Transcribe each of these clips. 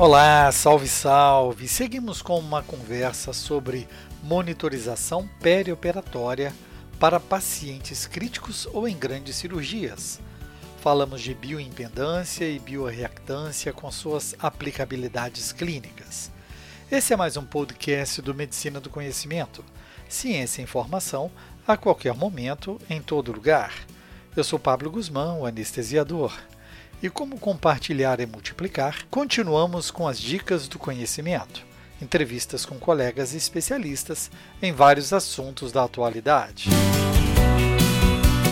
Olá, salve, salve! Seguimos com uma conversa sobre monitorização perioperatória para pacientes críticos ou em grandes cirurgias. Falamos de bioimpedância e bioreactância com suas aplicabilidades clínicas. Esse é mais um podcast do Medicina do Conhecimento. Ciência e informação a qualquer momento, em todo lugar. Eu sou Pablo Guzmão, anestesiador. E como compartilhar e multiplicar, continuamos com as dicas do conhecimento, entrevistas com colegas especialistas em vários assuntos da atualidade.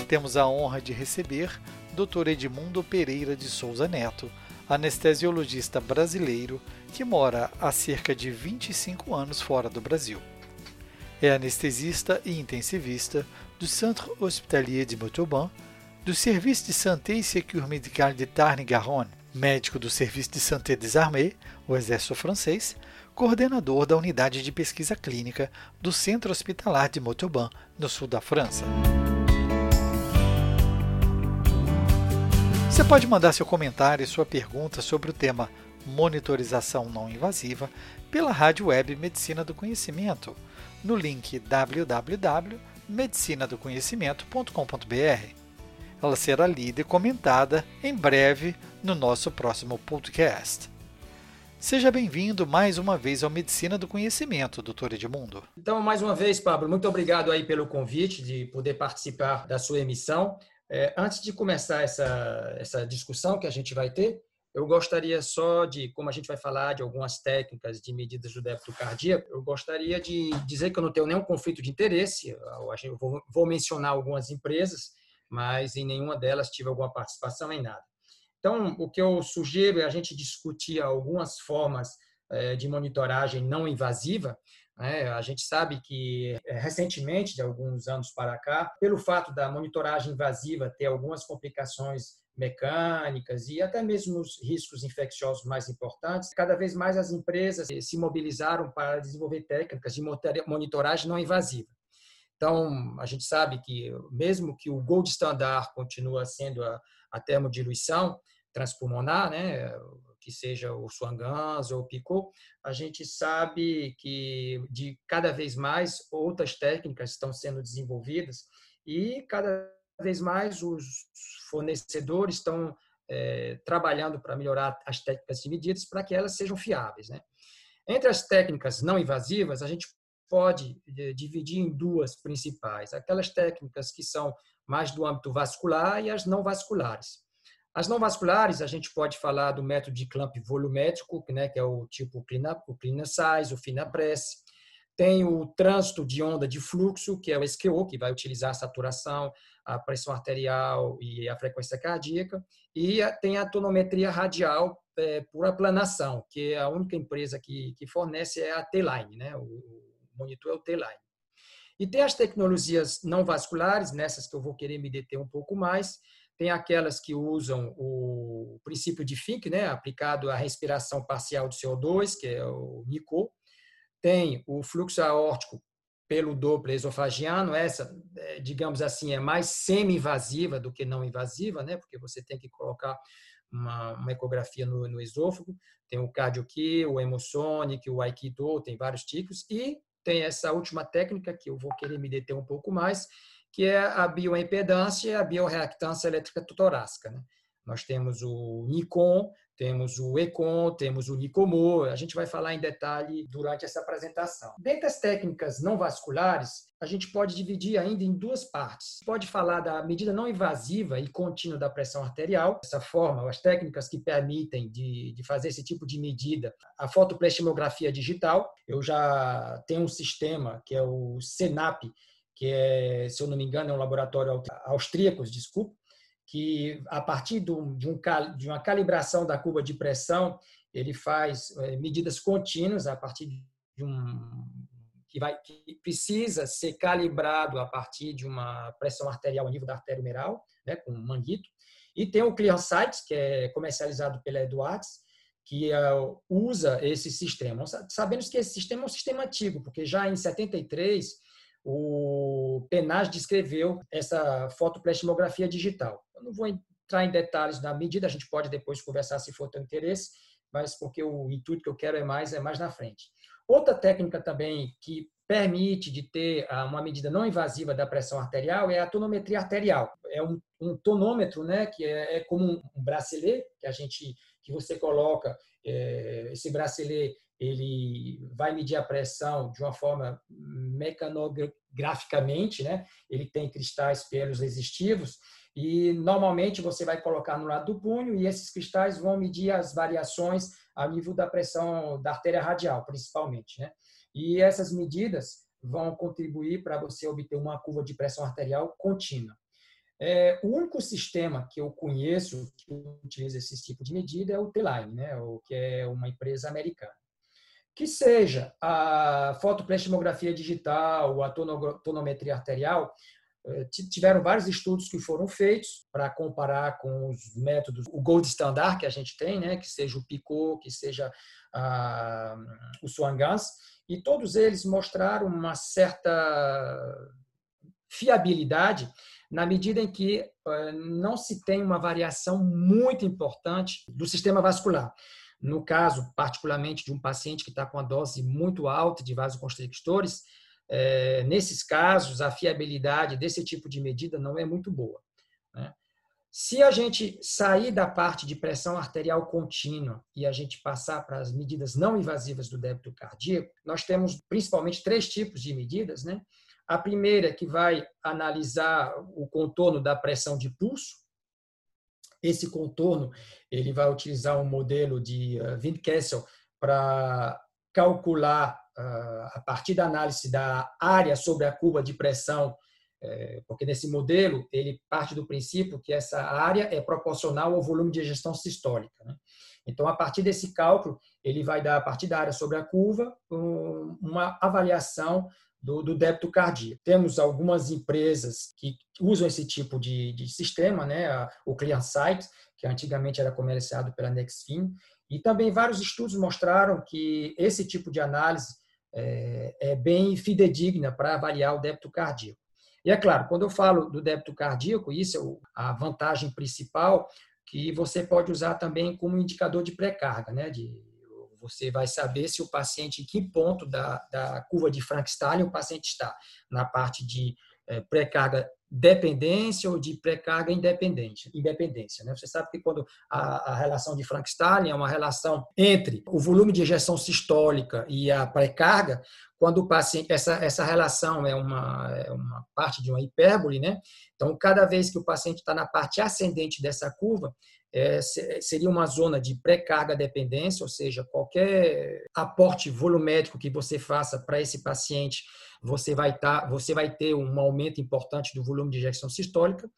Temos a honra de receber Dr. Edmundo Pereira de Souza Neto, anestesiologista brasileiro que mora há cerca de 25 anos fora do Brasil. É anestesista e intensivista do Centre Hospitalier de Montauban do Serviço de Santé e Sécurité Médicale de Tarn-et-Garonne, médico do Serviço de Santé des Armées, o Exército Francês, coordenador da Unidade de Pesquisa Clínica do Centro Hospitalar de Montauban, no sul da França. Você pode mandar seu comentário e sua pergunta sobre o tema monitorização não invasiva pela rádio web Medicina do Conhecimento, no link www.medicinadoconhecimento.com.br. Ela será lida e comentada em breve no nosso próximo podcast. Seja bem-vindo mais uma vez ao Medicina do Conhecimento, doutor Edmundo. Então, mais uma vez, Pablo, muito obrigado aí pelo convite de poder participar da sua emissão. É, antes de começar essa, essa discussão que a gente vai ter, eu gostaria só de, como a gente vai falar de algumas técnicas de medidas do débito cardíaco, eu gostaria de dizer que eu não tenho nenhum conflito de interesse. Eu vou, vou mencionar algumas empresas mas em nenhuma delas tive alguma participação em nada. Então, o que eu sugiro é a gente discutir algumas formas eh, de monitoragem não invasiva. Né? A gente sabe que eh, recentemente, de alguns anos para cá, pelo fato da monitoragem invasiva ter algumas complicações mecânicas e até mesmo os riscos infecciosos mais importantes, cada vez mais as empresas se mobilizaram para desenvolver técnicas de monitoragem não invasiva. Então, a gente sabe que, mesmo que o gold standard continua sendo a, a termodiluição transpulmonar, né, que seja o Swangans ou o Picot, a gente sabe que de cada vez mais outras técnicas estão sendo desenvolvidas e cada vez mais os fornecedores estão é, trabalhando para melhorar as técnicas de medidas para que elas sejam fiáveis. Né? Entre as técnicas não invasivas, a gente pode eh, dividir em duas principais: aquelas técnicas que são mais do âmbito vascular e as não vasculares. As não vasculares, a gente pode falar do método de clamp volumétrico, né, que é o tipo Clina, o Clina Size, o Fina Press. Tem o trânsito de onda de fluxo, que é o SQO, que vai utilizar a saturação, a pressão arterial e a frequência cardíaca. E tem a tonometria radial é, por aplanação, que é a única empresa que, que fornece é a T-Line, né, o, monitor é o T-Line. E tem as tecnologias não vasculares, nessas que eu vou querer me deter um pouco mais. Tem aquelas que usam o princípio de Fink, né, aplicado à respiração parcial de CO2, que é o NICO. Tem o fluxo aórtico pelo Doppler esofagiano, essa, é, digamos assim, é mais semi-invasiva do que não invasiva, né, porque você tem que colocar uma, uma ecografia no, no, esôfago. Tem o CardioKey, o Hemosonic, o Aikido, tem vários tipos. E tem essa última técnica que eu vou querer me deter um pouco mais, que é a bioimpedância e a bioreactância elétrica torácica. Né? Nós temos o Nikon, temos o Econ, temos o Nicomo, a gente vai falar em detalhe durante essa apresentação. Dentre as técnicas não vasculares, a gente pode dividir ainda em duas partes. Pode falar da medida não invasiva e contínua da pressão arterial, essa forma, as técnicas que permitem de, de fazer esse tipo de medida. A fotopleximografia digital, eu já tenho um sistema que é o CENAP, que é, se eu não me engano, é um laboratório austríaco, desculpa, que a partir de, um, de, uma calibração da curva de pressão, ele faz é, medidas contínuas a partir de um que, vai, que precisa ser calibrado a partir de uma pressão arterial a nível da artéria humeral, né, com um manguito. E tem o ClearSight, que é comercializado pela Edwards, que uh, usa esse sistema. Sabemos que esse sistema é um sistema antigo, porque já em 73 o Penage descreveu essa fotopleximografia digital. Eu não vou entrar em detalhes da medida, a gente pode depois conversar se for teu interesse, mas porque o intuito que eu quero é mais é mais na frente. Outra técnica também que permite de ter ah, uma medida não invasiva da pressão arterial é a tonometria arterial. É um, um tonômetro, né, que é, é, como um bracelet que a gente que você coloca é, esse bracelet ele vai medir a pressão de uma forma mecanograficamente, né? Ele tem cristais pelos resistivos e normalmente você vai colocar no lado do punho e esses cristais vão medir as variações a nível da pressão da artéria radial, principalmente. Né? E essas medidas vão contribuir para você obter uma curva de pressão arterial contínua. É, o único sistema que eu conheço que utiliza esse tipo de medida é o T-Line, né? o, que é uma empresa americana. Que seja a fotopleximografia digital, a tonometria arterial, tiveram vários estudos que foram feitos para comparar com os métodos, o gold standard que a gente tem, né, que seja o Picot, que seja ah, o Swangans, e todos eles mostraram uma certa fiabilidade na medida em que eh, não se tem uma variação muito importante do sistema vascular. No caso, particularmente de um paciente que está com a dose muito alta de vasoconstrictores, é, nesses casos, a fiabilidade desse tipo de medida não é muito boa. Né? Se a gente sair da parte de pressão arterial contínua e a gente passar para as medidas não invasivas do débito cardíaco, nós temos principalmente três tipos de medidas. Né? A primeira que vai analisar o contorno da pressão de pulso. Esse contorno ele vai utilizar um modelo de uh, Windkessel para calcular ah, a partir da análise da área sobre a curva de pressão, é, porque nesse modelo ele parte do princípio que essa área é proporcional ao volume de gestão sistólica. Né? Então, a partir desse cálculo, ele vai dar, a partir da área sobre a curva, uma avaliação do, débito cardíaco. Temos algumas empresas que usam esse tipo de, sistema, né? o ClearSight, que antigamente era comerciado pela Nexfin, e também vários estudos mostraram que esse tipo de análise é, é bem fidedigna para avaliar o débito cardíaco. E é claro, quando eu falo do débito cardíaco, isso é a vantagem principal que você pode usar também como indicador de pré-carga, né? De, você vai saber se o paciente, em que ponto da, da curva de Frankenstein o paciente está, na parte de pré-carga dependência ou de pré-carga independente, independência. Né? Você sabe que quando a, a relação de Frank-Stalin é uma relação entre o volume de ejeção sistólica e a pré-carga, quando o paciente essa, essa relação é uma, é uma parte de uma hipérbole, né? Então, cada vez que o paciente está na parte ascendente dessa curva, é, seria uma zona de pré-carga dependência, ou seja, qualquer aporte volumétrico que você faça para esse paciente você vai, tá, você vai ter um aumento importante do volume de injeção sistólica.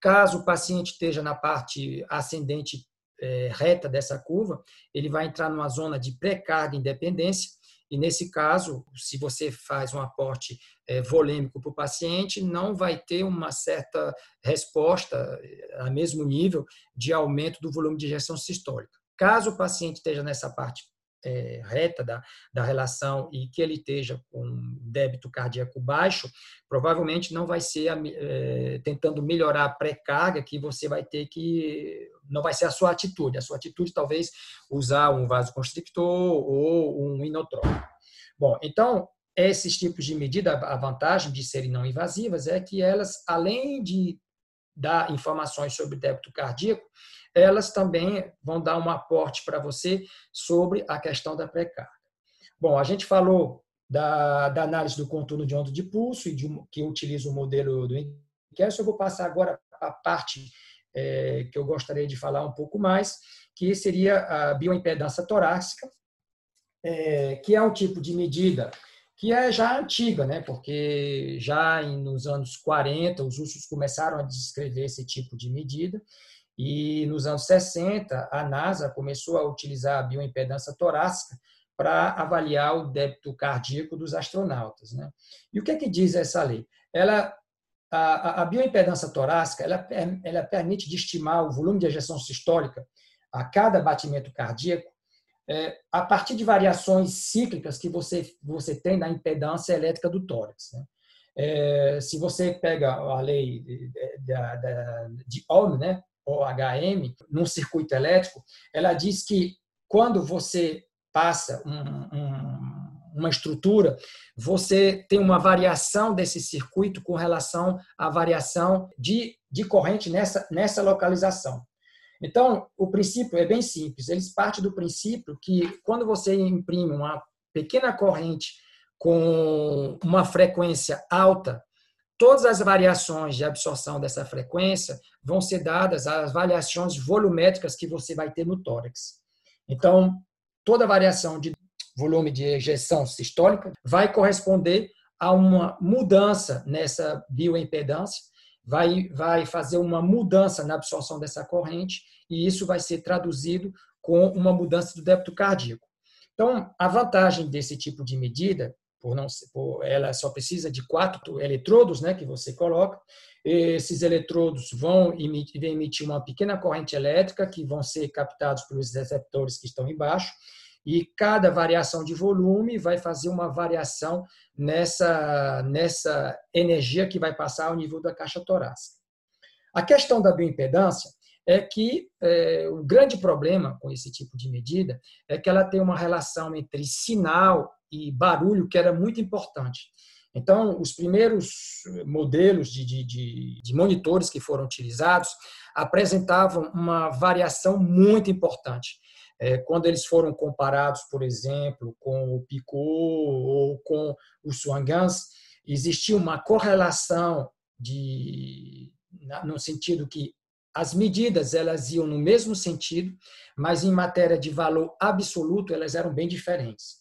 Caso o paciente esteja na parte ascendente é, reta dessa curva, ele vai entrar numa zona de pré-carga independência, e nesse caso, se você faz um aporte é, volêmico para o paciente, não vai ter uma certa resposta é, a mesmo nível de aumento do volume de injeção sistólica. Caso o paciente esteja nessa parte é, reta da, da relação e que ele esteja com débito cardíaco baixo, provavelmente não vai ser é, tentando melhorar a pré-carga que você vai ter que não vai ser a sua atitude. A sua atitude talvez usar um vasoconstrictor ou um inotrópico. Bom, então esses tipos de medida, a vantagem de serem não invasivas é que elas, além de dar informações sobre débito cardíaco, elas também vão dar um aporte para você sobre a questão da pré-carga. Bom, a gente falou da, da, análise do contorno de onda de pulso e de, que utiliza o modelo do Inquest. Eu vou passar agora a parte é, que eu gostaria de falar um pouco mais, que seria a bioimpedância torácica, é, que é um tipo de medida que é já antiga, né? porque já nos anos 40 os russos começaram a descrever esse tipo de medida e nos anos 60, a NASA começou a utilizar a bioimpedância torácica para avaliar o débito cardíaco dos astronautas. Né? E o que, é que diz essa lei? Ela, a, a bioimpedância torácica ela, ela permite de estimar o volume de ejeção sistólica a cada batimento cardíaco é, a partir de variações cíclicas que você, você tem na impedância elétrica do tórax. Né? É, se você pega a lei de, de, de Ohm, né, OHM, num circuito elétrico, ela diz que quando você passa um, um, uma estrutura, você tem uma variação desse circuito com relação à variação de, de corrente nessa, nessa localização. Então, o princípio é bem simples. Eles partem do princípio que quando você imprime uma pequena corrente com uma frequência alta, todas as variações de absorção dessa frequência vão ser dadas às variações volumétricas que você vai ter no tórax. Então, toda variação de volume de ejeção sistólica vai corresponder a uma mudança nessa bioimpedância, vai, vai fazer uma mudança na absorção dessa corrente e isso vai ser traduzido com uma mudança do débito cardíaco. Então, a vantagem desse tipo de medida por não por, ela só precisa de quatro eletrodos, né, que você coloca. Esses eletrodos vão emitir, emitir uma pequena corrente elétrica que vão ser captados pelos receptores que estão embaixo e cada variação de volume vai fazer uma variação nessa nessa energia que vai passar ao nível da caixa torácica. A questão da bioimpedância é que é, o grande problema com esse tipo de medida é que ela tem uma relação entre sinal e barulho que era muito importante. Então, os primeiros modelos de, de, de, monitores que foram utilizados apresentavam uma variação muito importante. É, quando eles foram comparados, por exemplo, com o Picot ou com o Swangans, existia uma correlação de, no sentido que as medidas elas iam no mesmo sentido, mas em matéria de valor absoluto elas eram bem diferentes.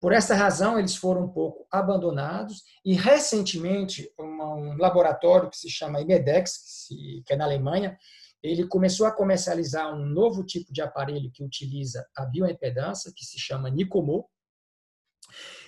Por essa razão, eles foram um pouco abandonados e, recentemente, um laboratório que se chama Imedex, que é na Alemanha, ele começou a comercializar um novo tipo de aparelho que utiliza a bioimpedância, que se chama Nicomo.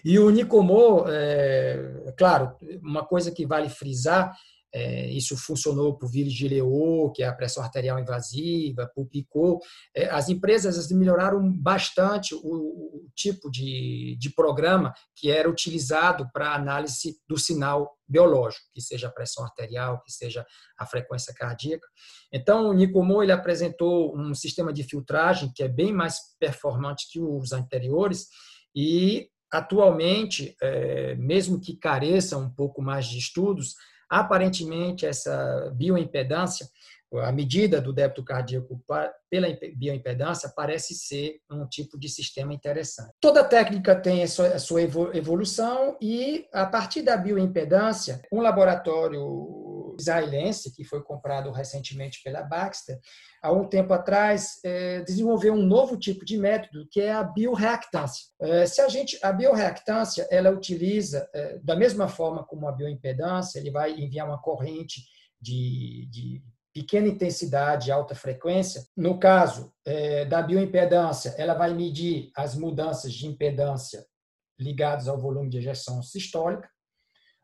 E o Nicomo, é, claro, uma coisa que vale frisar é, isso funcionou para o vírus de Leô, que é a pressão arterial invasiva, para o Picot. É, as empresas melhoraram bastante o, o tipo de, de programa que era utilizado para análise do sinal biológico, que seja a pressão arterial, que seja a frequência cardíaca. Então, o Nicomo ele apresentou um sistema de filtragem que é bem mais performante que os anteriores e atualmente, é, mesmo que careça um pouco mais de estudos, Aparentemente, essa bioimpedância, a medida do débito cardíaco pela bioimpedância, parece ser um tipo de sistema interessante. Toda técnica tem a sua evolução e, a partir da bioimpedância, um laboratório israelense, que foi comprado recentemente pela Baxter, há um tempo atrás, é, desenvolveu um novo tipo de método, que é a bioreactância. É, se a gente, a bioreactância, ela utiliza, é, da mesma forma como a bioimpedância, ele vai enviar uma corrente de, de pequena intensidade, alta frequência. No caso é, da bioimpedância, ela vai medir as mudanças de impedância ligadas ao volume de ejeção sistólica.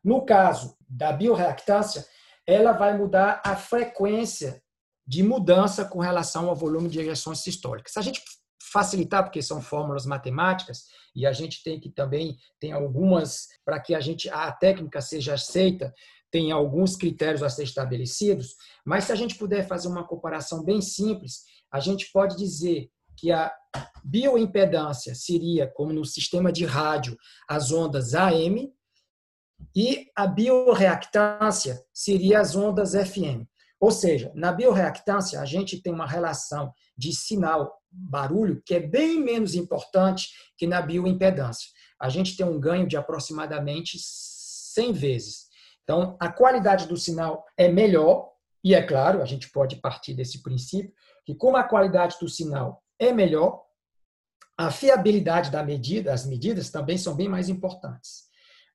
No caso da bioreactância, ela vai mudar a frequência de mudança com relação ao volume de ejeções sistólicas. Se a gente facilitar, porque são fórmulas matemáticas, e a gente tem que também, tem algumas, para que a gente a técnica seja aceita, tem alguns critérios a ser estabelecidos, mas se a gente puder fazer uma comparação bem simples, a gente pode dizer que a bioimpedância seria, como no sistema de rádio, as ondas AM, e a bioreactância seria as ondas FM. Ou seja, na bioreactância, a gente tem uma relação de sinal-barulho que é bem menos importante que na bioimpedância. A gente tem um ganho de aproximadamente 100 vezes. Então, a qualidade do sinal é melhor, e é claro, a gente pode partir desse princípio, que como a qualidade do sinal é melhor, a fiabilidade da medida, as medidas também são bem mais importantes.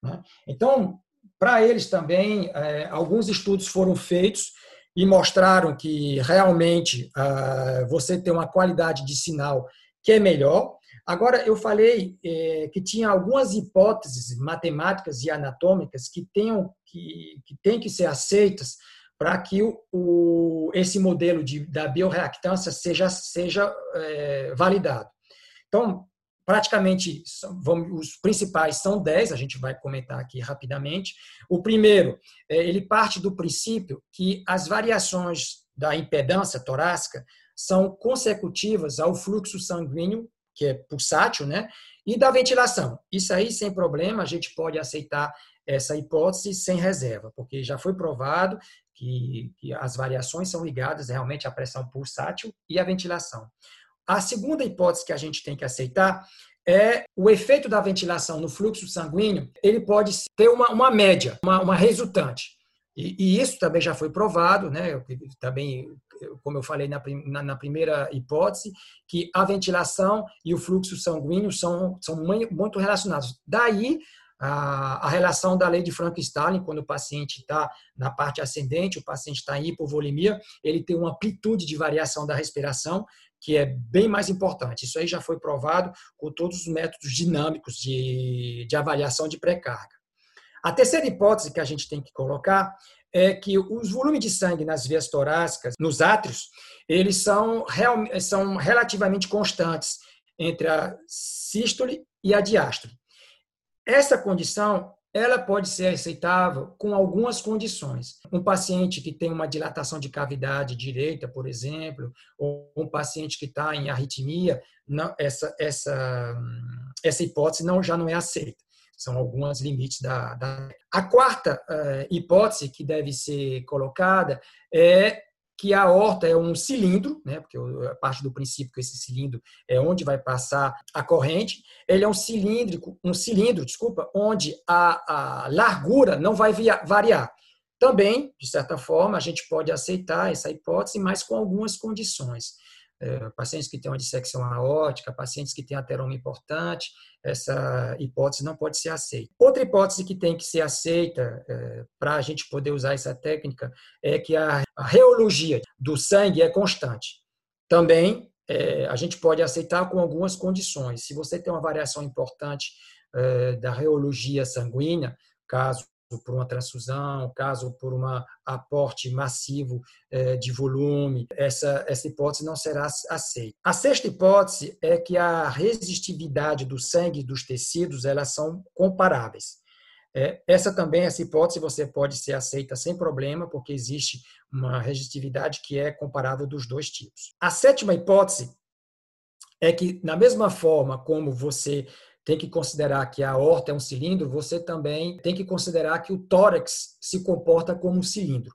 Né? Então, para eles também, é, alguns estudos foram feitos e mostraram que realmente ah, você tem uma qualidade de sinal que é melhor. Agora, eu falei é, que tinha algumas hipóteses matemáticas e anatômicas que, tenham, que, que têm que ser aceitas para que o, esse modelo de, da bioreactância seja, seja é, validado. Então, praticamente os principais são 10, a gente vai comentar aqui rapidamente. O primeiro, é, ele parte do princípio que as variações da impedância torácica são consecutivas ao fluxo sanguíneo que é pulsátil, né? E da ventilação. Isso aí, sem problema, a gente pode aceitar essa hipótese sem reserva, porque já foi provado que, que as variações são ligadas realmente à pressão pulsátil e à ventilação. A segunda hipótese que a gente tem que aceitar é o efeito da ventilação no fluxo sanguíneo, ele pode ter uma, uma média, uma, uma resultante. E, e, isso também já foi provado, né? também, como eu falei na, na, na, primeira hipótese, que a ventilação e o fluxo sanguíneo são, são muito relacionados. Daí a, a relação da lei de Frank-Stalin, quando o paciente está na parte ascendente, o paciente está em hipovolemia, ele tem uma amplitude de variação da respiração que é bem mais importante. Isso aí já foi provado com todos os métodos dinâmicos de, de avaliação de pré-carga. A terceira hipótese que a gente tem que colocar é que os volumes de sangue nas vias torácicas, nos átrios, eles são, real, são relativamente constantes entre a sístole e a diástole. Essa condição ela pode ser aceitável com algumas condições. Um paciente que tem uma dilatação de cavidade direita, por exemplo, ou um paciente que está em arritmia, não, essa, essa, essa hipótese não, já não é aceita. São alguns limites da. da... A quarta uh, hipótese que deve ser colocada é que a aorta é um cilindro, né, porque a parte do princípio que esse cilindro é onde vai passar a corrente, ele é um cilíndrico, um cilindro, desculpa, onde a, a largura não vai via, variar. Também, de certa forma, a gente pode aceitar essa hipótese, mas com algumas condições pacientes que têm uma dissecção aórtica, pacientes que têm ateroma importante, essa hipótese não pode ser aceita. Outra hipótese que tem que ser aceita é, para a gente poder usar essa técnica é que a, a reologia do sangue é constante. Também é, a gente pode aceitar com algumas condições. Se você tem uma variação importante é, da reologia sanguínea, caso por uma transfusão, caso por um aporte massivo é, de volume, essa, essa hipótese não será aceita. A sexta hipótese é que a resistividade do sangue e dos tecidos elas são comparáveis. É, essa também, essa hipótese, você pode ser aceita sem problema, porque existe uma resistividade que é comparável dos dois tipos. A sétima hipótese é que, na mesma forma como você tem que considerar que a aorta é um cilindro, você também tem que considerar que o tórax se comporta como um cilindro.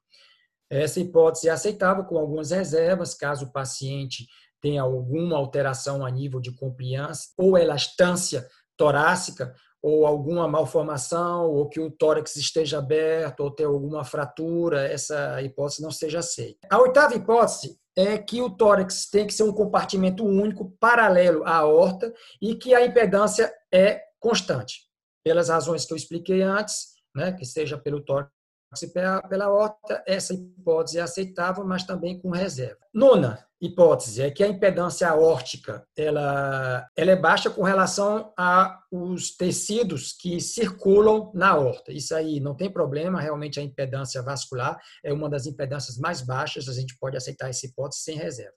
Essa hipótese é aceitável com algumas reservas, caso o paciente tenha alguma alteração a nível de compliance ou elastância torácica, ou alguma malformação, ou que o tórax esteja aberto, ou ter alguma fratura, essa hipótese não seja aceita. A oitava hipótese é que o tórax tem que ser um compartimento único, paralelo à aorta, e que a impedância é constante. Pelas razões que eu expliquei antes, né, que seja pelo tórax e pela aorta, essa hipótese é aceitável, mas também com reserva. Nona hipótese é que a impedância aórtica ela, ela é baixa com relação aos tecidos que circulam na aorta. Isso aí não tem problema, realmente a impedância vascular é uma das impedâncias mais baixas, a gente pode aceitar essa hipótese sem reserva.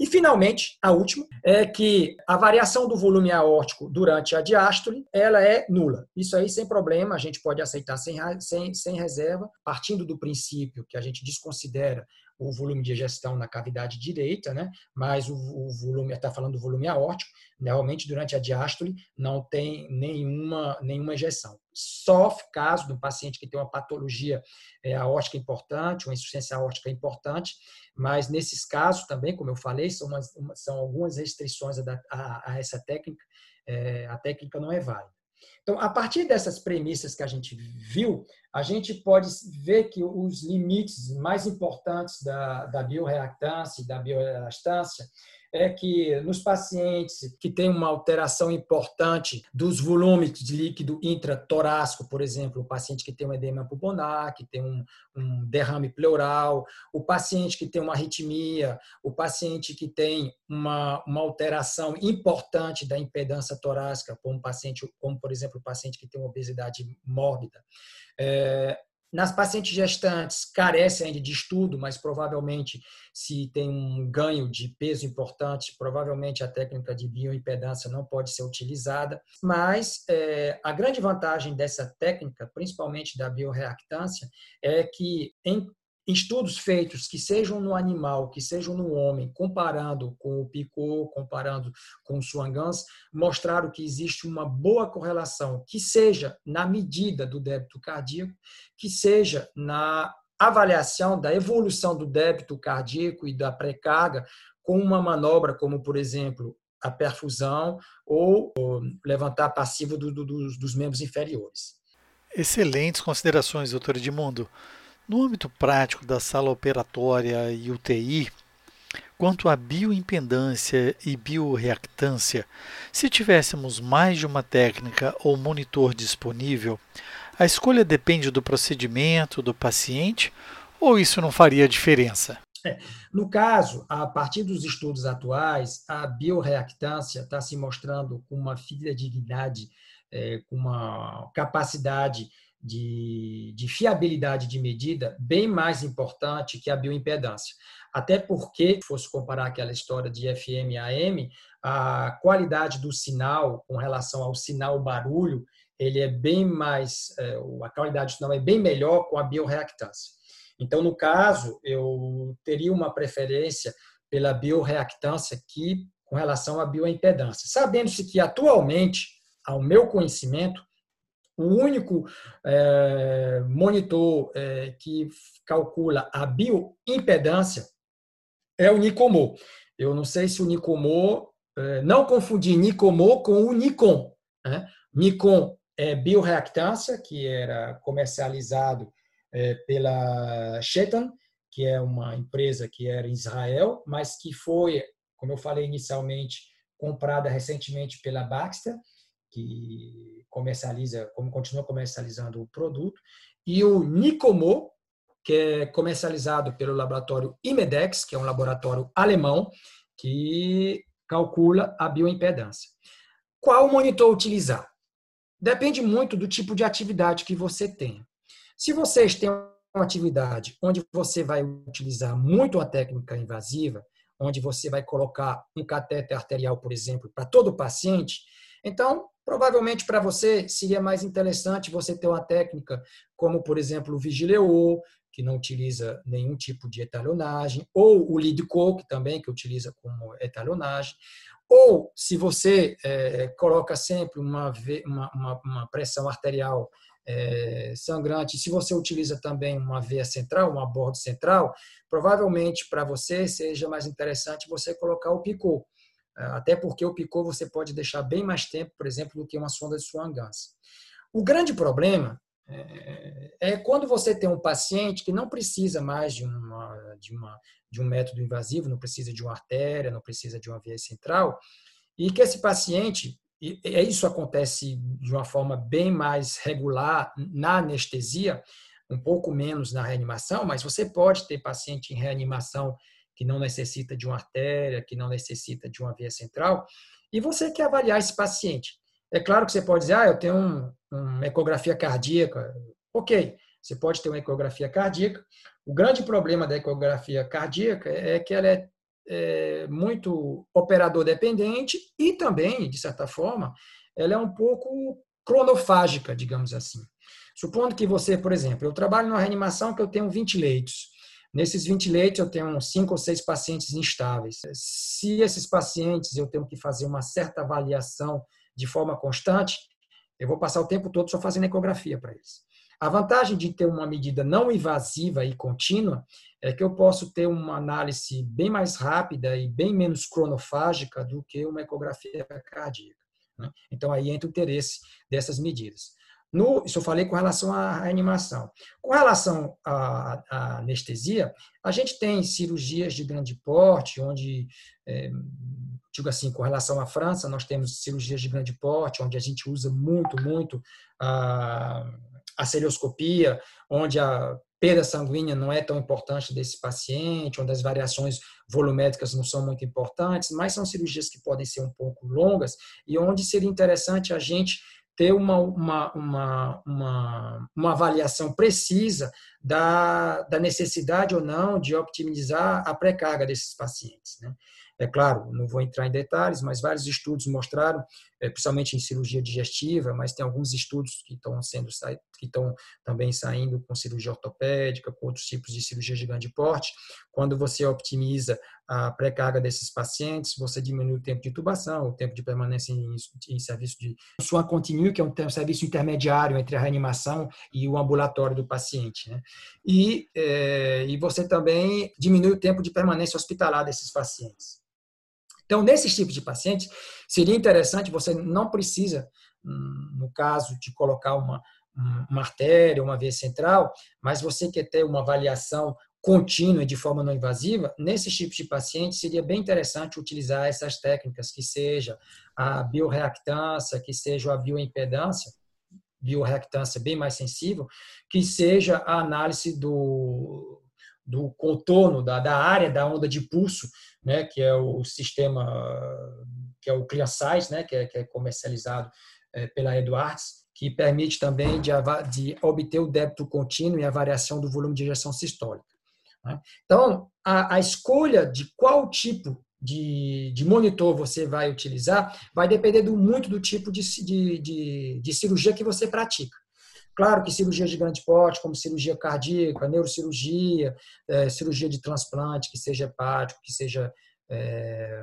E, finalmente, a última é que a variação do volume aórtico durante a diástole ela é nula. Isso aí, sem problema, a gente pode aceitar sem, sem, sem reserva, partindo do princípio que a gente desconsidera o volume de egestão na cavidade direita, né? mas o, o volume, está falando do volume aórtico, realmente durante a diástole não tem nenhuma, nenhuma ejeção. Só caso do paciente que tem uma patologia é, aórtica importante, uma insuficiência aórtica importante, mas nesses casos também, como eu falei, são, umas, são algumas restrições a, a, a essa técnica, é, a técnica não é válida. Então, a partir dessas premissas que a gente viu, a gente pode ver que os limites mais importantes da, da bioreactância e da bioelastância é que nos pacientes que têm uma alteração importante dos volumes de líquido intratorácico, por exemplo, o paciente que tem um edema pulmonar, que tem um, um derrame pleural, o paciente que tem uma arritmia, o paciente que tem uma, uma alteração importante da impedância torácica, como, paciente, como por exemplo o paciente que tem uma obesidade mórbida. É, nas pacientes gestantes, carece ainda de estudo, mas provavelmente, se tem um ganho de peso importante, provavelmente a técnica de bioimpedância não pode ser utilizada. Mas é, a grande vantagem dessa técnica, principalmente da bioreactância, é que em estudos feitos que sejam no animal, que sejam no homem, comparando com o Picot, comparando com o Swangans, mostraram que existe uma boa correlação, que seja na medida do débito cardíaco, que seja na avaliação da evolução do débito cardíaco e da pré-carga com uma manobra como, por exemplo, a perfusão ou levantar passivo do, do, dos, dos membros inferiores. Excelentes considerações, doutor Edmundo. No âmbito prático da sala operatória e UTI, quanto à bioimpedância e bioreactância, se tivéssemos mais de uma técnica ou monitor disponível, a escolha depende do procedimento do paciente ou isso não faria diferença? É. No caso, a partir dos estudos atuais, a bioreactância está se mostrando com uma fidedignidade, é, com uma capacidade de, de, fiabilidade de medida bem mais importante que a bioimpedância. Até porque, se fosse comparar aquela história de FM AM, a qualidade do sinal com relação ao sinal barulho, ele é bem mais, é, a qualidade do sinal é bem melhor com a bioreactância. Então, no caso, eu teria uma preferência pela bioreactância que com relação à bioimpedância, sabendo-se que atualmente, ao meu conhecimento, o único é, monitor é, que calcula a bioimpedância é o Nicomô. Eu não sei se o Nicomô, é, não confundir Nicomô com o Nikon. Né? Nikon é bioreactância, que era comercializado é, pela Shetan, que é uma empresa que era em Israel, mas que foi, como eu falei inicialmente, comprada recentemente pela Baxter, que comercializa, como continua comercializando o produto, e o Nicomo, que é comercializado pelo laboratório Imedex, que é um laboratório alemão que calcula a bioimpedância. Qual monitor utilizar? Depende muito do tipo de atividade que você tem. Se vocês têm uma atividade onde você vai utilizar muito a técnica invasiva, onde você vai colocar um catéter arterial, por exemplo, para todo paciente, então provavelmente para você seria mais interessante você ter uma técnica como, por exemplo, o Vigileo, que não utiliza nenhum tipo de etalonagem, ou o Lidco, que também que utiliza como etalonagem, ou se você é, coloca sempre uma, uma, uma pressão arterial é, sangrante, se você utiliza também uma veia central, um aborto central, provavelmente para você seja mais interessante você colocar o picô. É, até porque o picô você pode deixar bem mais tempo, por exemplo, do que uma sonda de Swan-Ganz. O grande problema é, é quando você tem um paciente que não precisa mais de, uma, de, uma, de um método invasivo, não precisa de uma artéria, não precisa de uma veia central, e que esse paciente e isso acontece de uma forma bem mais regular na anestesia, um pouco menos na reanimação, mas você pode ter paciente em reanimação que não necessita de uma artéria, que não necessita de uma via central, e você quer avaliar esse paciente. É claro que você pode dizer, ah, eu tenho um, uma ecografia cardíaca. Ok, você pode ter uma ecografia cardíaca. O grande problema da ecografia cardíaca é que ela é é, muito operador dependente e também, de certa forma, ela é um pouco cronofágica, digamos assim. Supondo que você, por exemplo, eu trabalho numa reanimação que eu tenho 20 leitos. Nesses 20 leitos eu tenho cinco ou seis pacientes instáveis. Se esses pacientes eu tenho que fazer uma certa avaliação de forma constante, eu vou passar o tempo todo só fazendo ecografia para eles. A vantagem de ter uma medida não invasiva e contínua é que eu posso ter uma análise bem mais rápida e bem menos cronofágica do que uma ecografia cardíaca. Né? Então, aí entra o interesse dessas medidas. No, isso eu falei com relação à reanimação. Com relação à, à anestesia, a gente tem cirurgias de grande porte, onde, é, digo assim, com relação à França, nós temos cirurgias de grande porte, onde a gente usa muito, muito a a celioscopia, onde a perda sanguínea não é tão importante desse paciente, onde as variações volumétricas não são muito importantes, mas são cirurgias que podem ser um pouco longas e onde seria interessante a gente ter uma, uma, uma, uma, uma avaliação precisa da, da necessidade ou não de optimizar a pré-carga desses pacientes. Né? É claro, não vou entrar em detalhes, mas vários estudos mostraram é, principalmente em cirurgia digestiva, mas tem alguns estudos que estão sendo que estão também saindo com cirurgia ortopédica, com outros tipos de cirurgia de grande porte. Quando você optimiza a pré-carga desses pacientes, você diminui o tempo de intubação, o tempo de permanência em, em serviço de sua continue, que é um serviço intermediário entre a reanimação e o ambulatório do paciente. Né? E, é, e você também diminui o tempo de permanência hospitalar desses pacientes. Então, nesses tipos de pacientes, seria interessante, você não precisa, hum, no caso de colocar uma, uma artéria, uma veia central, mas você quer ter uma avaliação contínua e de forma não invasiva, nesses tipos de pacientes seria bem interessante utilizar essas técnicas, que seja a bioreactância, que seja a bioimpedância, bioreactância bem mais sensível, que seja a análise do, do contorno, da, da área da onda de pulso, né, que é o sistema, que é o ClearSize, né, que é, que é comercializado é, pela Edwards, que permite também de, de, obter o débito contínuo e a variação do volume de injeção sistólica. Né? Então, a, a, escolha de qual tipo de, de, monitor você vai utilizar vai depender do, muito do tipo de, de, de cirurgia que você pratica. Claro que cirurgia de grande porte, como cirurgia cardíaca, neurocirurgia, é, cirurgia de transplante, que seja hepático, que seja, é,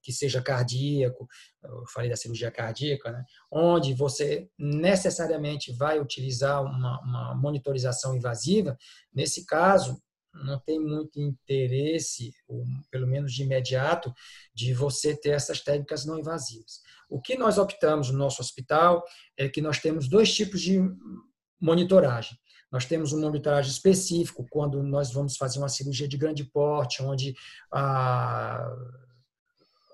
que seja cardíaco, eu falei da cirurgia cardíaca, né? onde você necessariamente vai utilizar uma, uma monitorização invasiva, nesse caso, não tem muito interesse, ou pelo menos de imediato, de você ter essas técnicas não invasivas. O que nós optamos no nosso hospital é que nós temos dois tipos de monitoragem. Nós temos um monitoragem específico quando nós vamos fazer uma cirurgia de grande porte, onde a,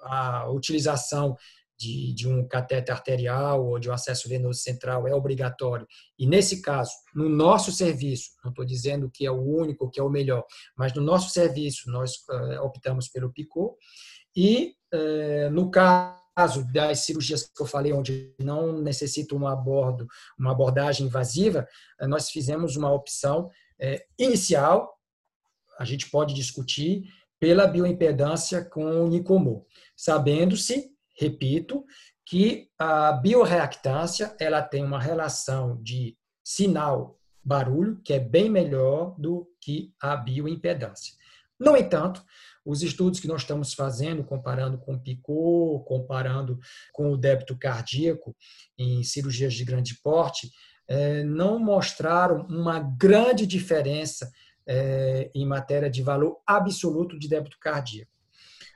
a utilização de, de, um cateter arterial ou de um acesso venoso central é obrigatório. E nesse caso, no nosso serviço, não estou dizendo que é o único, que é o melhor, mas no nosso serviço nós uh, optamos pelo PICO. E uh, no caso das cirurgias que eu falei, onde não necessita um abordo, uma abordagem invasiva, uh, nós fizemos uma opção inicial, a gente pode discutir, pela bioimpedância com o Nicomo, sabendo-se repito, que a bioreactância ela tem uma relação de sinal-barulho que é bem melhor do que a bioimpedância. No entanto, os estudos que nós estamos fazendo, comparando com o PICO, comparando com o débito cardíaco em cirurgias de grande porte, é, não mostraram uma grande diferença é, em matéria de valor absoluto de débito cardíaco.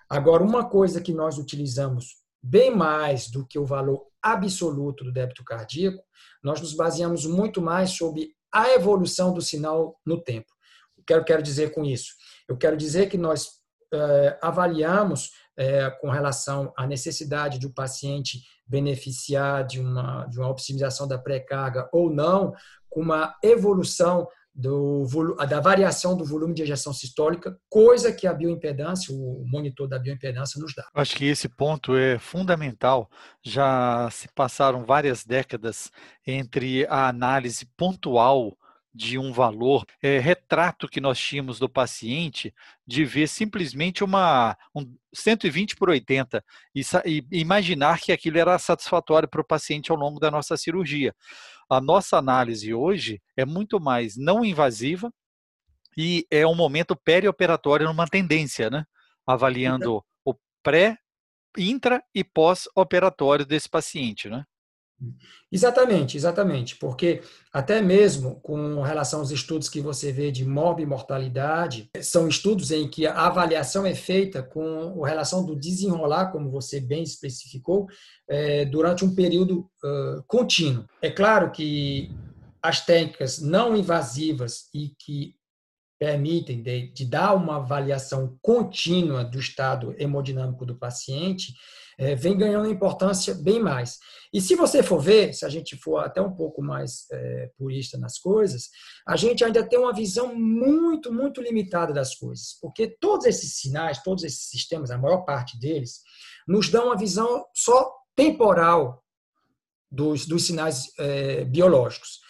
Agora, uma coisa que nós utilizamos bem mais do que o valor absoluto do débito cardíaco, nós nos baseamos muito mais sobre a evolução do sinal no tempo. O que eu quero dizer com isso? Eu quero dizer que nós é, avaliamos é, com relação à necessidade de o um paciente beneficiar de uma, de uma optimização da pré-carga ou não, com uma evolução do, da variação do volume de ejeção sistólica, coisa que a bioimpedância, o monitor da bioimpedância nos dá. Acho que esse ponto é fundamental. Já se passaram várias décadas entre a análise pontual de um valor, é, retrato que nós tínhamos do paciente de ver simplesmente uma um 120 por 80 e, e imaginar que aquilo era satisfatório para o paciente ao longo da nossa cirurgia. A nossa análise hoje é muito mais não invasiva e é um momento perioperatório numa tendência, né? Avaliando o pré, intra e pós-operatório desse paciente, né? Exatamente, exatamente, porque até mesmo com relação aos estudos que você vê de morbimortalidade, são estudos em que a avaliação é feita com relação do desenrolar, como você bem especificou, é, durante um período contínuo. É claro que as técnicas não invasivas e que permitem de, de dar uma avaliação contínua do estado hemodinâmico do paciente, é, vem ganhando importância bem mais. E se você for ver, se a gente for até um pouco mais é, purista nas coisas, a gente ainda tem uma visão muito, muito limitada das coisas, porque todos esses sinais, todos esses sistemas, a maior parte deles, nos dão uma visão só temporal dos, dos sinais é, biológicos.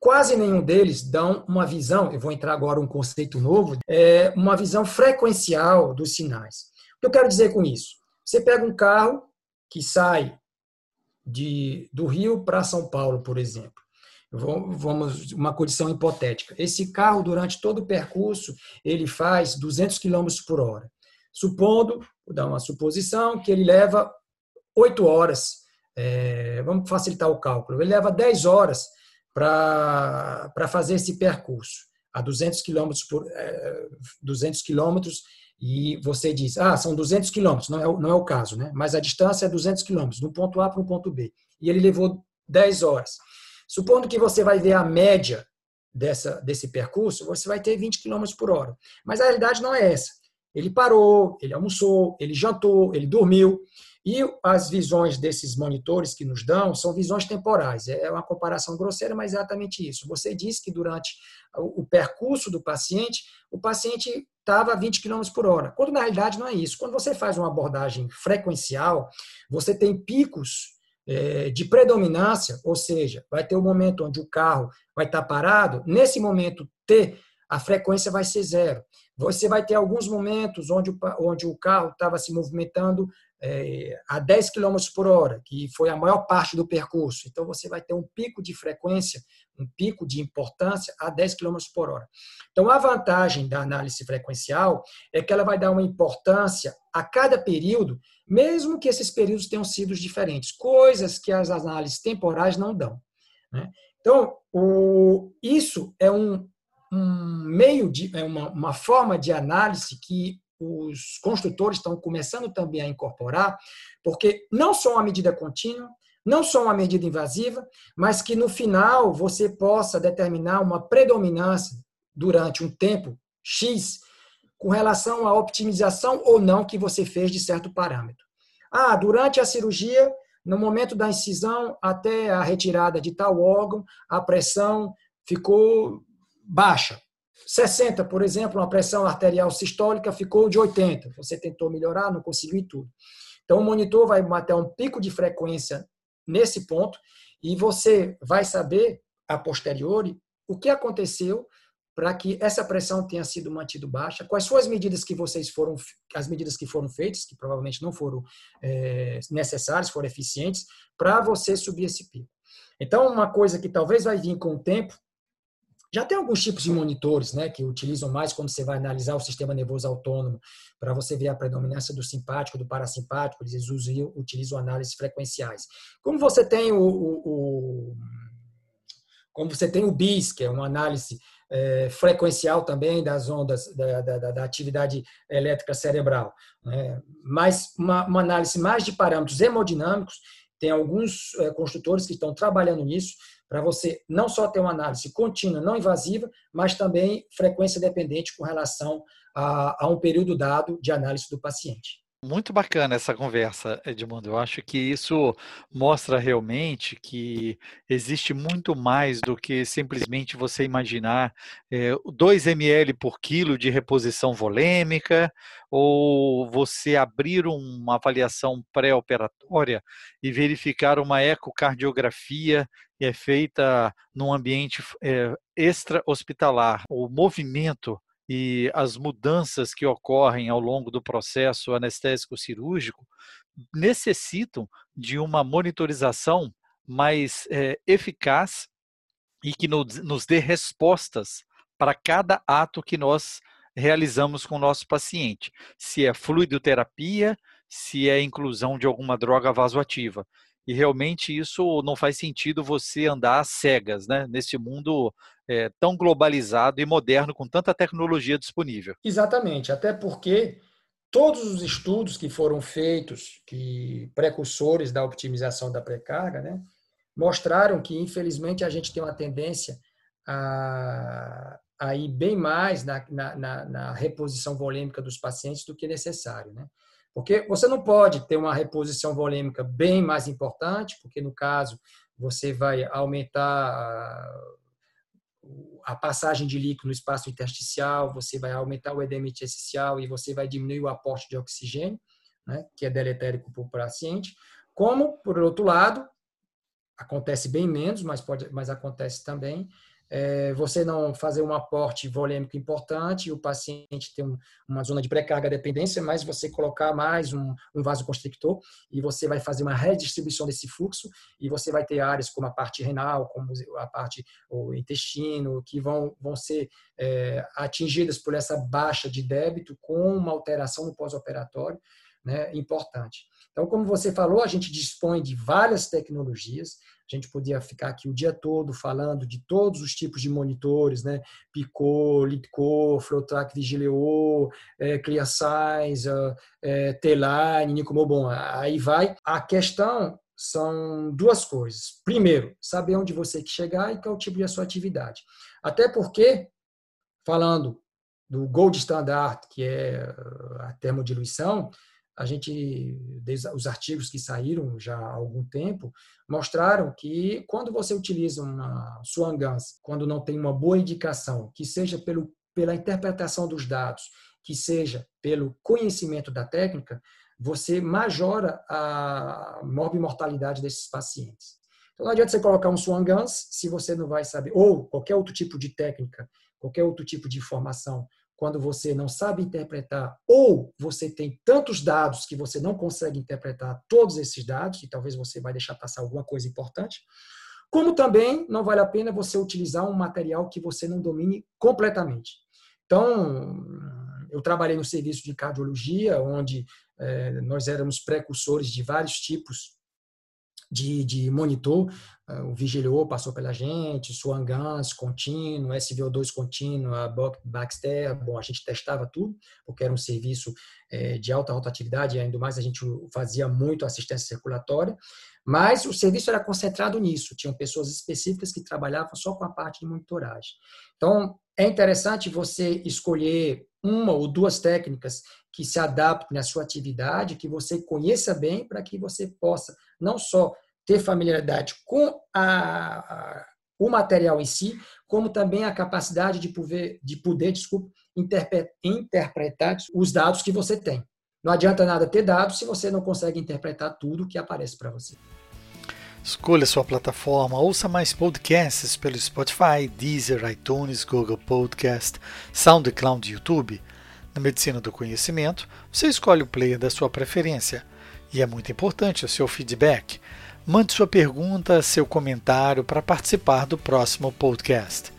Quase nenhum deles dão uma visão, eu vou entrar agora um conceito novo, é, uma visão frequencial dos sinais. O que eu quero dizer com isso? Você pega um carro que sai de, do Rio para São Paulo, por exemplo. Vamos uma condição hipotética. Esse carro durante todo o percurso ele faz 200 km por hora. Supondo, vou dar uma suposição que ele leva 8 horas. É, vamos facilitar o cálculo. Ele leva 10 horas para fazer esse percurso a 200 km por é, 200 quilômetros e você diz, ah, são 200 quilômetros, não é, não é o caso, né? Mas a distância é 200 quilômetros, do ponto A para o ponto B. E ele levou 10 horas. Supondo que você vai ver a média dessa, desse percurso, você vai ter 20 quilômetros por hora. Mas a realidade não é essa. Ele parou, ele almoçou, ele jantou, ele dormiu. E as visões desses monitores que nos dão são visões temporais. É uma comparação grosseira, mas é exatamente isso. Você diz que durante o percurso do paciente, o paciente estava a 20 km por hora, quando na realidade não é isso. Quando você faz uma abordagem frequencial, você tem picos é, de predominância, ou seja, vai ter um momento onde o carro vai estar parado, nesse momento T, a frequência vai ser zero. Você vai ter alguns momentos onde o, onde o carro estava se movimentando é, a 10 km por hora, que foi a maior parte do percurso. Então, você vai ter um pico de frequência, um pico de importância a 10 km por hora. Então, a vantagem da análise frequencial é que ela vai dar uma importância a cada período, mesmo que esses períodos tenham sido diferentes, coisas que as análises temporais não dão. Né? Então, o, isso é um, um meio de, é uma, uma forma de análise que os construtores estão começando também a incorporar, porque não só uma medida contínua, não só uma medida invasiva, mas que no final você possa determinar uma predominância durante um tempo X com relação à optimização ou não que você fez de certo parâmetro. Ah, durante a cirurgia, no momento da incisão até a retirada de tal órgão, a pressão ficou baixa. 60, por exemplo, uma pressão arterial sistólica ficou de 80. Você tentou melhorar, não conseguiu e tudo. Então, o monitor vai bater um pico de frequência nesse ponto e você vai saber, a posteriori, o que aconteceu para que essa pressão tenha sido mantida baixa, quais foram as medidas que vocês foram, as medidas que foram feitas, que provavelmente não foram é, necessárias, foram eficientes, para você subir esse pico. Então, uma coisa que talvez vai vir com o tempo já tem alguns tipos de monitores né, que utilizam mais quando você vai analisar o sistema nervoso autônomo, para você ver a predominância do simpático, do parasimpático, eles usam, utilizam análises frequenciais. Como você tem o, o, o como você tem o BIS, que é uma análise é, frequencial também das ondas da, da, da atividade elétrica cerebral, né? mas uma, uma, análise mais de parâmetros hemodinâmicos, tem alguns é, construtores que estão trabalhando nisso, para você não só ter uma análise contínua, não invasiva, mas também frequência dependente com relação a, a um período dado de análise do paciente. Muito bacana essa conversa, Edmundo. Eu acho que isso mostra realmente que existe muito mais do que simplesmente você imaginar é, 2 ml por quilo de reposição volêmica ou você abrir uma avaliação pré-operatória e verificar uma ecocardiografia é feita num ambiente é, extra-hospitalar. O movimento e as mudanças que ocorrem ao longo do processo anestésico cirúrgico necessitam de uma monitorização mais é, eficaz e que nos, nos dê respostas para cada ato que nós realizamos com o nosso paciente. Se é fluidoterapia, se é inclusão de alguma droga vasoativa. E realmente isso não faz sentido você andar às cegas, né? Nesse mundo é, tão globalizado e moderno, com tanta tecnologia disponível. Exatamente, até porque todos os estudos que foram feitos, que precursores da optimização da pré-carga, né, mostraram que, infelizmente, a gente tem uma tendência a, a ir bem mais na, na, na reposição volêmica dos pacientes do que necessário. Né? Porque você não pode ter uma reposição volêmica bem mais importante, porque, no caso, você vai aumentar a passagem de líquido no espaço intersticial, você vai aumentar o edema intersticial e você vai diminuir o aporte de oxigênio, né, que é deletérico para o paciente. Como, por outro lado, acontece bem menos, mas, pode, mas acontece também, é, você não fazer um aporte volêmico importante, o paciente tem um, uma zona de pré-carga dependência, mas você colocar mais um, um vasoconstrictor e você vai fazer uma redistribuição desse fluxo e você vai ter áreas como a parte renal, como a parte o intestino, que vão, vão ser é, atingidas por essa baixa de débito com uma alteração no pós-operatório né, importante. Então, como você falou, a gente dispõe de várias tecnologias. A gente podia ficar aqui o dia todo falando de todos os tipos de monitores, né? Pico, Litco, Flowtrack Vigileo, é, ClearScience, é, T-Line, Nicomo. Bom, aí vai. A questão são duas coisas. Primeiro, saber onde você quer chegar e qual tipo de sua atividade. Até porque, falando do Gold Standard, que é a termodiluição, a gente, os artigos que saíram já há algum tempo, mostraram que quando você utiliza uma Swan Guns, quando não tem uma boa indicação, que seja pelo, pela interpretação dos dados, que seja pelo conhecimento da técnica, você majora a morbimortalidade desses pacientes. Então não adianta você colocar um Swan Guns se você não vai saber, ou qualquer outro tipo de técnica, qualquer outro tipo de informação, quando você não sabe interpretar ou você tem tantos dados que você não consegue interpretar todos esses dados, e talvez você vai deixar passar alguma coisa importante, como também não vale a pena você utilizar um material que você não domine completamente. Então, eu trabalhei no serviço de cardiologia, onde é, nós éramos precursores de vários tipos de, de monitor. Ah, o Vigilio passou pela gente, Swan Guns contínuo, SVO2 contínuo, a Baxter, bom, a gente testava tudo, porque era um serviço é, de alta rotatividade, e ainda mais a gente fazia muito assistência circulatória, mas o serviço era concentrado nisso, tinham pessoas específicas que trabalhavam só com a parte de monitoragem. Então, é interessante você escolher uma ou duas técnicas que se adaptem à sua atividade, que você conheça bem, para que você possa não só ter familiaridade com a, a, o material em si, como também a capacidade de poder, de poder desculpa, interpretar os dados que você tem. Não adianta nada ter dados se você não consegue interpretar tudo que aparece para você. Escolha sua plataforma, ouça mais podcasts pelo Spotify, Deezer, iTunes, Google Podcast, SoundCloud e YouTube. Na Medicina do Conhecimento, você escolhe o player da sua preferência. E é muito importante o seu feedback. Mande sua pergunta, seu comentário para participar do próximo podcast.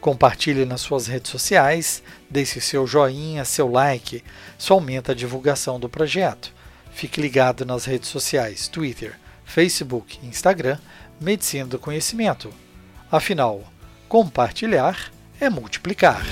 Compartilhe nas suas redes sociais, deixe seu joinha, seu like, isso aumenta a divulgação do projeto. Fique ligado nas redes sociais Twitter, Facebook e Instagram Medicina do Conhecimento. Afinal, compartilhar é multiplicar.